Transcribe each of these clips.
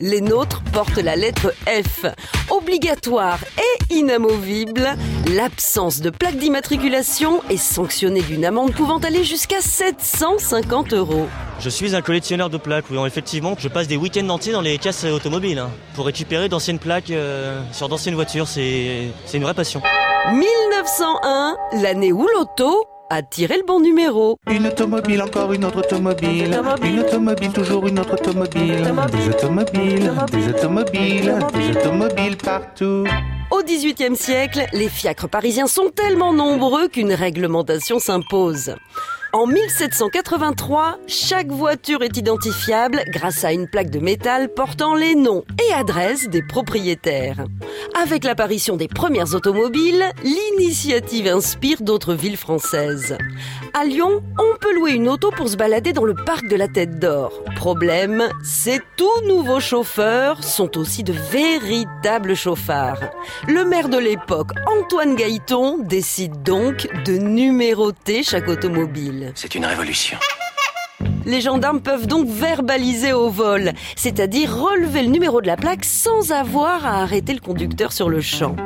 Les nôtres portent la lettre F. Obligatoire et inamovible, l'absence de plaque d'immatriculation est sanctionnée d'une amende pouvant aller jusqu'à 750 euros. Je suis un collectionneur de plaques, oui, effectivement, je passe des week-ends entiers dans les casses automobiles hein, pour récupérer d'anciennes plaques euh, sur d'anciennes voitures, c'est c'est une vraie passion. 1901, l'année où l'auto a tiré le bon numéro. Une automobile, encore une autre automobile. Une automobile, toujours une autre automobile. Des automobiles, des automobiles, des automobiles partout. Au XVIIIe siècle, les fiacres parisiens sont tellement nombreux qu'une réglementation s'impose. En 1783, chaque voiture est identifiable grâce à une plaque de métal portant les noms et adresses des propriétaires. Avec l'apparition des premières automobiles, l'initiative inspire d'autres villes françaises. À Lyon, on peut louer une auto pour se balader dans le parc de la Tête d'Or. Problème, ces tout nouveaux chauffeurs sont aussi de véritables chauffards. Le maire de l'époque, Antoine Gaëton, décide donc de numéroter chaque automobile. C'est une révolution. Les gendarmes peuvent donc verbaliser au vol, c'est-à-dire relever le numéro de la plaque sans avoir à arrêter le conducteur sur le champ.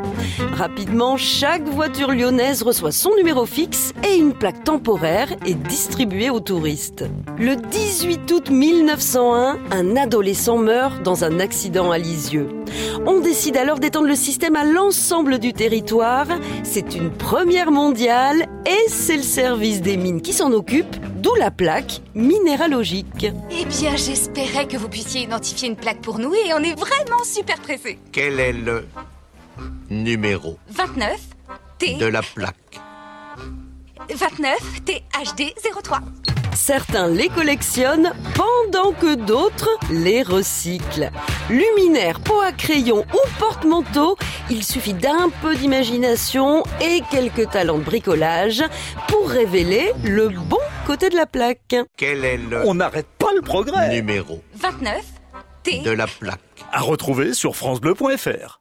Rapidement, chaque voiture lyonnaise reçoit son numéro fixe et une plaque temporaire est distribuée aux touristes. Le 18 août 1901, un adolescent meurt dans un accident à Lisieux. On décide alors d'étendre le système à l'ensemble du territoire. C'est une première mondiale et c'est le service des mines qui s'en occupe, d'où la plaque minéralogique. Eh bien, j'espérais que vous puissiez identifier une plaque pour nous et on est vraiment super pressés. Quel est le numéro 29 T de la plaque? 29 THD 03. Certains les collectionnent pendant que d'autres les recyclent. Luminaires, pots à crayon ou porte-manteau, il suffit d'un peu d'imagination et quelques talents de bricolage pour révéler le bon côté de la plaque. Quel est le On n'arrête pas le progrès numéro 29 T de la plaque? À retrouver sur francebleu.fr